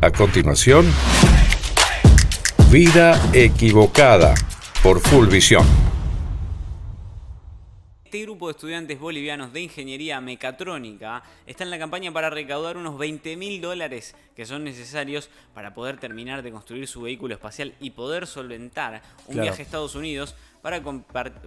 A continuación, Vida Equivocada por Full Visión. Este grupo de estudiantes bolivianos de ingeniería mecatrónica está en la campaña para recaudar unos 20 mil dólares que son necesarios para poder terminar de construir su vehículo espacial y poder solventar un Claro. viaje a Estados Unidos para,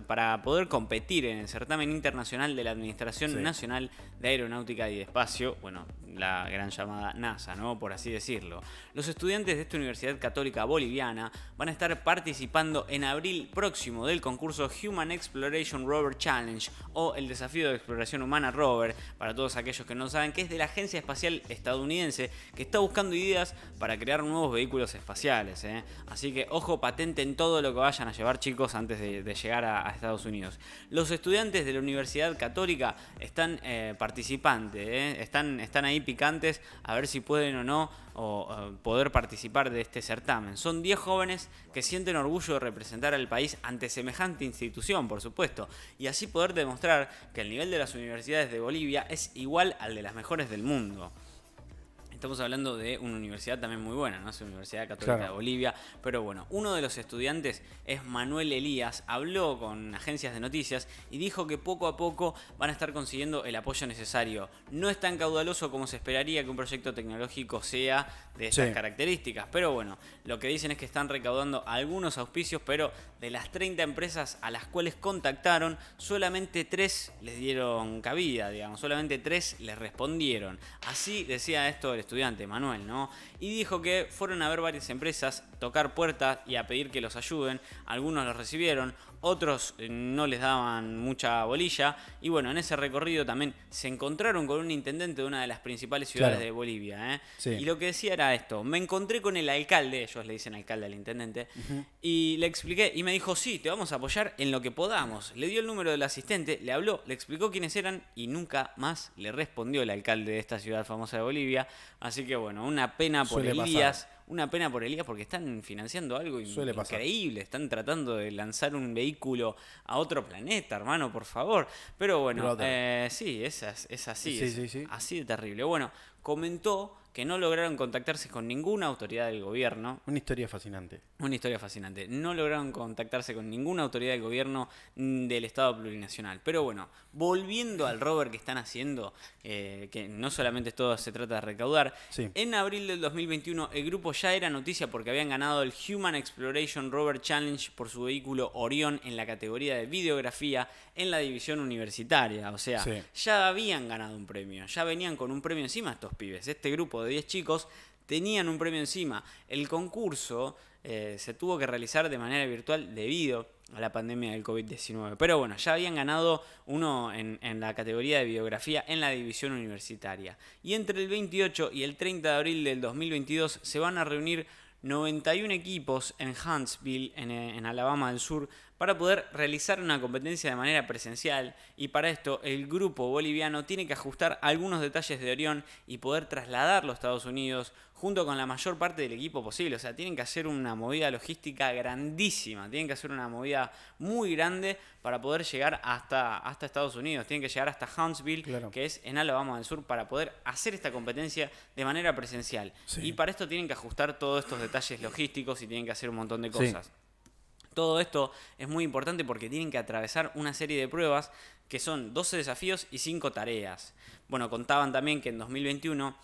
para poder competir en el certamen internacional de la Administración Sí. Nacional de Aeronáutica y de Espacio, bueno, la gran llamada NASA, ¿no? Por así decirlo. Los estudiantes de esta Universidad Católica Boliviana van a estar participando en abril próximo del concurso Human Exploration Rover Challenge o el desafío de exploración humana rover, para todos aquellos que no saben, que es de la Agencia Espacial Estadounidense que está buscando ideas para crear nuevos vehículos espaciales. ¿eh? Así que ojo, patenten todo lo que vayan a llevar chicos antes de, llegar a, a Estados Unidos. Los estudiantes de la Universidad Católica están eh, participantes, ¿eh? están, están ahí picantes a ver si pueden o no o, poder participar de este certamen. Son 10 jóvenes que sienten orgullo de representar al país ante semejante institución, por supuesto, y así poder demostrar que el nivel de las universidades de Bolivia es igual al de las mejores del mundo. Estamos hablando de una universidad también muy buena, ¿no? Es la Universidad Católica Claro. de Bolivia. Pero bueno, uno de los estudiantes es Manuel Elías. Habló con agencias de noticias y dijo que poco a poco van a estar consiguiendo el apoyo necesario. No es tan caudaloso como se esperaría que un proyecto tecnológico sea de esas Sí. características. Pero bueno, lo que dicen es que están recaudando algunos auspicios, pero de las 30 empresas a las cuales contactaron, solamente 3 les dieron cabida, digamos, solamente 3 les respondieron. Así decía esto el estudiante Manuel, ¿no? Y dijo que fueron a ver varias empresas, tocar puertas y a pedir que los ayuden. Algunos los recibieron, otros eh, no les daban mucha bolilla. Y bueno, en ese recorrido también se encontraron con un intendente de una de las principales ciudades Claro. de Bolivia. ¿eh? Sí. Y lo que decía era esto, me encontré con el alcalde, ellos le dicen alcalde al intendente, y le expliqué y me dijo, sí, te vamos a apoyar en lo que podamos. Le dio el número del asistente, le habló, le explicó quiénes eran y nunca más le respondió el alcalde de esta ciudad famosa de Bolivia. Así que bueno, una pena por Suele pasar. Elías. Una pena por Elías porque están financiando algo pasar. increíble. Están tratando de lanzar un vehículo a otro planeta, hermano, por favor. Pero bueno, eh, sí, es, es así. Sí, es sí, sí. Así de terrible. Bueno, comentó que no lograron contactarse con ninguna autoridad del gobierno. Una historia fascinante. Una historia fascinante. No lograron contactarse con ninguna autoridad del gobierno mm, del Estado plurinacional. Pero bueno, volviendo al rover que están haciendo, eh, que no solamente todo se trata de recaudar, Sí. en abril del 2021 el grupo ya era noticia porque habían ganado el Human Exploration Rover Challenge por su vehículo Orión en la categoría de videografía en la división universitaria. O sea, Sí. ya habían ganado un premio, ya venían con un premio encima estos pibes. Este grupo de 10 chicos tenían un premio encima. El concurso eh, se tuvo que realizar de manera virtual debido a la pandemia del COVID-19. Pero bueno, ya habían ganado uno en, en la categoría de biografía en la división universitaria. Y entre el 28 y el 30 de abril del 2022 se van a reunir 91 equipos en Huntsville, en, eh, en Alabama del Sur, para poder realizar una competencia de manera presencial. Y para esto el grupo boliviano tiene que ajustar algunos detalles de Orión y poder trasladarlo a Estados Unidos junto con la mayor parte del equipo posible. O sea, tienen que hacer una movida logística grandísima, tienen que hacer una movida muy grande para poder llegar hasta, hasta Estados Unidos, tienen que llegar hasta Huntsville, Claro. que es en Alabama del Sur, para poder hacer esta competencia de manera presencial. Sí. Y para esto tienen que ajustar todos estos detalles logísticos y tienen que hacer un montón de Sí. cosas. Todo esto es muy importante porque tienen que atravesar una serie de pruebas que son 12 desafíos y 5 tareas. Bueno, contaban también que en 2021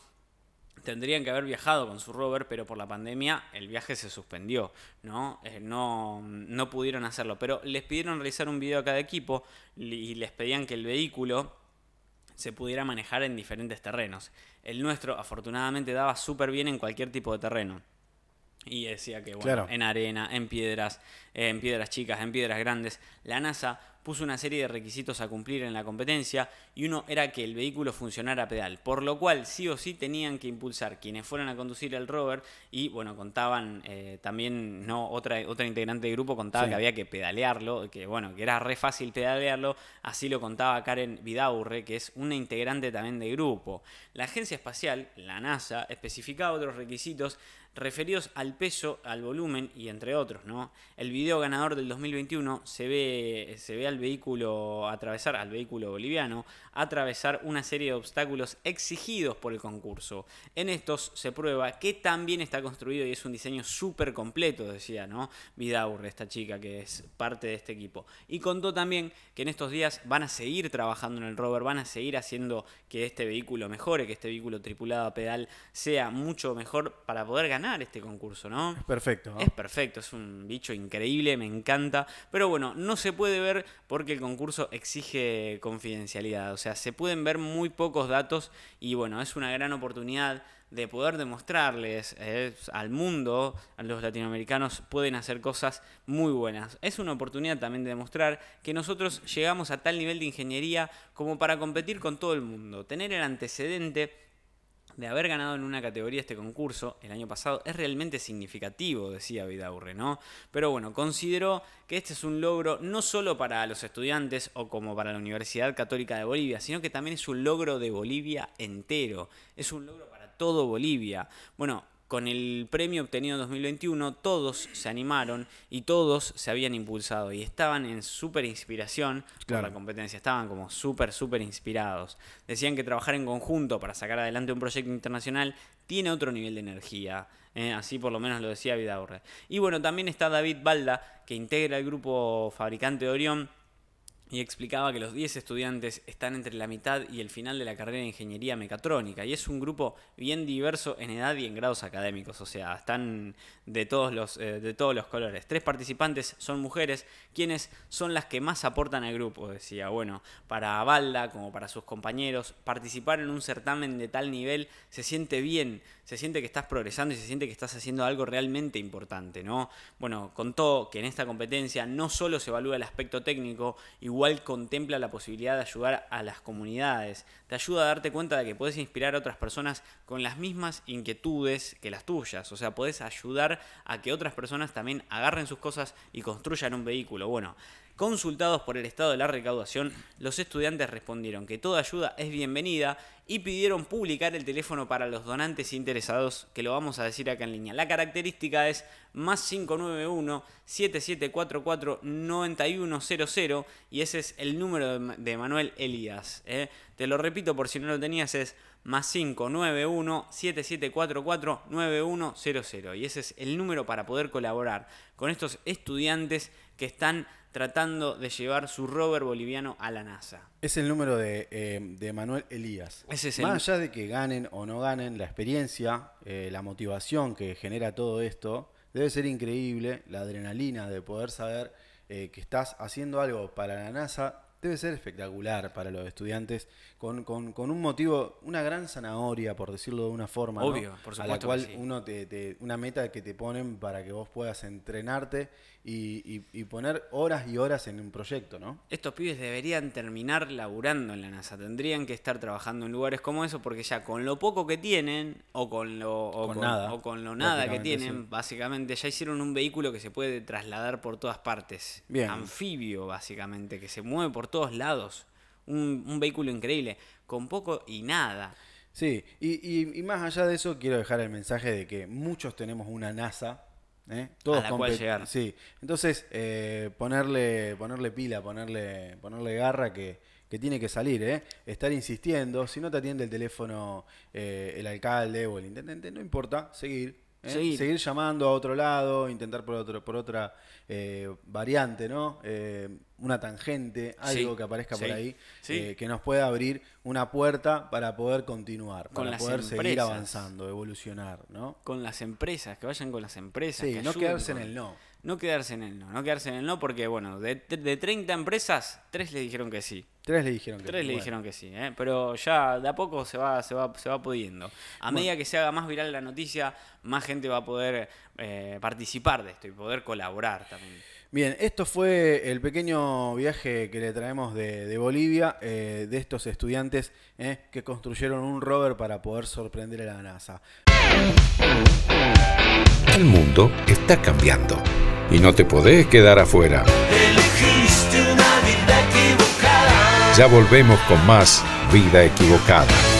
tendrían que haber viajado con su rover, pero por la pandemia el viaje se suspendió, ¿no? Eh, no, no pudieron hacerlo, pero les pidieron realizar un video a cada equipo y les pedían que el vehículo se pudiera manejar en diferentes terrenos. El nuestro afortunadamente daba súper bien en cualquier tipo de terreno. Y decía que, bueno, Claro. en arena, en piedras, eh, en piedras chicas, en piedras grandes, la NASA puso una serie de requisitos a cumplir en la competencia y uno era que el vehículo funcionara a pedal, por lo cual sí o sí tenían que impulsar quienes fueran a conducir el rover y bueno, contaban eh, también, no otra, otra integrante del grupo contaba Sí. que había que pedalearlo, que bueno, que era re fácil pedalearlo, así lo contaba Karen Vidaurre, que es una integrante también del grupo. La agencia espacial, la NASA, especificaba otros requisitos referidos al peso, al volumen y entre otros, ¿no? El video ganador del 2021 se ve, se ve al vehículo, atravesar al vehículo boliviano, atravesar una serie de obstáculos exigidos por el concurso. En estos se prueba que también está construido y es un diseño súper completo, decía, ¿no? Vidaurre, esta chica que es parte de este equipo. Y contó también que en estos días van a seguir trabajando en el rover, van a seguir haciendo que este vehículo mejore, que este vehículo tripulado a pedal sea mucho mejor para poder ganar este concurso, ¿no? Es perfecto. Es perfecto, es un bicho increíble, me encanta. Pero bueno, no se puede ver porque el concurso exige confidencialidad. O sea, se pueden ver muy pocos datos y bueno, es una gran oportunidad de poder demostrarles eh, al mundo, a los latinoamericanos, pueden hacer cosas muy buenas. Es una oportunidad también de demostrar que nosotros llegamos a tal nivel de ingeniería como para competir con todo el mundo. Tener el antecedente de haber ganado en una categoría este concurso el año pasado es realmente significativo, decía Vidaurre, ¿no? Pero bueno, consideró que este es un logro no solo para los estudiantes o como para la Universidad Católica de Bolivia, sino que también es un logro de Bolivia entero. Es un logro para todo Bolivia. Bueno, con el premio obtenido en 2021, todos se animaron y todos se habían impulsado y estaban en súper inspiración por la competencia, estaban como súper, súper inspirados. Decían que trabajar en conjunto para sacar adelante un proyecto internacional tiene otro nivel de energía. ¿eh? así por lo menos lo decía Vidaurre. Y bueno, también está David Balda, que integra el grupo fabricante de Orión y explicaba que los 10 estudiantes están entre la mitad y el final de la carrera de ingeniería mecatrónica y es un grupo bien diverso en edad y en grados académicos, o sea, están de todos los, eh, de todos los colores. Tres participantes son mujeres, quienes son las que más aportan al grupo, decía. Bueno, para Balda como para sus compañeros, participar en un certamen de tal nivel se siente bien, se siente que estás progresando y se siente que estás haciendo algo realmente importante, ¿no? Bueno, contó que en esta competencia no solo se evalúa el aspecto técnico, igual contempla la posibilidad de ayudar a las comunidades, te ayuda a darte cuenta de que puedes inspirar a otras personas con las mismas inquietudes que las tuyas, o sea, puedes ayudar a que otras personas también agarren sus cosas y construyan un vehículo. Bueno, Consultados por el estado de la recaudación, los estudiantes respondieron que toda ayuda es bienvenida y pidieron publicar el teléfono para los donantes interesados, que lo vamos a decir acá en línea. La característica es más 591-7744-9100 y ese es el número de Manuel Elías. ¿eh? Te lo repito por si no lo tenías, es más 591-7744-9100 y ese es el número para poder colaborar con estos estudiantes que están tratando de llevar su rover boliviano a la NASA. Es el número de, eh, Manuel Elías. Más allá de que ganen o no ganen, la experiencia, eh, la motivación que genera todo esto, debe ser increíble, la adrenalina de poder saber eh, que estás haciendo algo para la NASA debe ser espectacular para los estudiantes, con, un motivo, una gran zanahoria, por decirlo de una forma, Obvio, por supuesto a la cual uno te, una meta que te ponen para que vos puedas entrenarte y, poner horas y horas en un proyecto, ¿no? Estos pibes deberían terminar laburando en la NASA, tendrían que estar trabajando en lugares como eso, porque ya con lo poco que tienen, o con lo, con, nada, o con lo nada que tienen, básicamente ya hicieron un vehículo que se puede trasladar por todas partes. Bien. Anfibio, básicamente, que se mueve por todos lados. Un, vehículo increíble, con poco y nada. Sí, y, y, más allá de eso, quiero dejar el mensaje de que muchos tenemos una NASA. ¿eh? Todos a la cual llegar. Sí, entonces eh, ponerle, ponerle pila, ponerle, ponerle garra que, que tiene que salir, ¿eh? estar insistiendo. Si no te atiende el teléfono eh, el alcalde o el intendente, no importa, seguir, ¿eh? Seguir. llamando a otro lado, intentar por, otro, por otra eh, variante, ¿no? Eh, una tangente, algo que aparezca por ahí, que nos pueda abrir una puerta para poder continuar, para poder seguir avanzando, evolucionar, ¿no? Con las empresas, que vayan con las empresas. Sí, no quedarse en el no. No quedarse en el no, no quedarse en el no porque, bueno, de, de 30 empresas, tres le dijeron que sí. Tres le dijeron que Tres sí. le dijeron que sí, ¿eh? pero ya de a poco se va, se va, se va pudiendo. A medida que se haga más viral la noticia, más gente va a poder eh, participar de esto y poder colaborar también. Bien, esto fue el pequeño viaje que le traemos de, Bolivia, eh, de estos estudiantes que construyeron un rover para poder sorprender a la NASA. El mundo está cambiando y no te podés quedar afuera. Ya volvemos con más Vida Equivocada.